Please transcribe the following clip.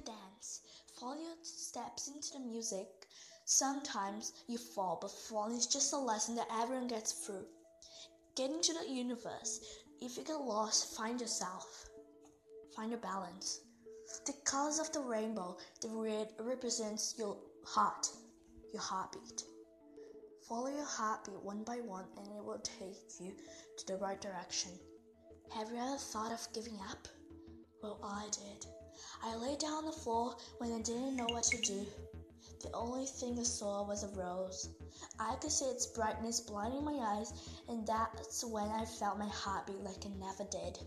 dance. Follow your steps into the music. Sometimes you fall, but falling is just a lesson that everyone gets through. Get into the universe. If you get lost, find yourself. Find your balance. The colors of the rainbow, the red represents your heart, your heartbeat. Follow your heartbeat one by one and it will take you to the right direction. Have you ever thought of giving up? Well, I did. I lay down on the floor when I didn't know what to do. The only thing I saw was a rose. I could see its brightness blinding my eyes, and that's when I felt my heart beat like it never did.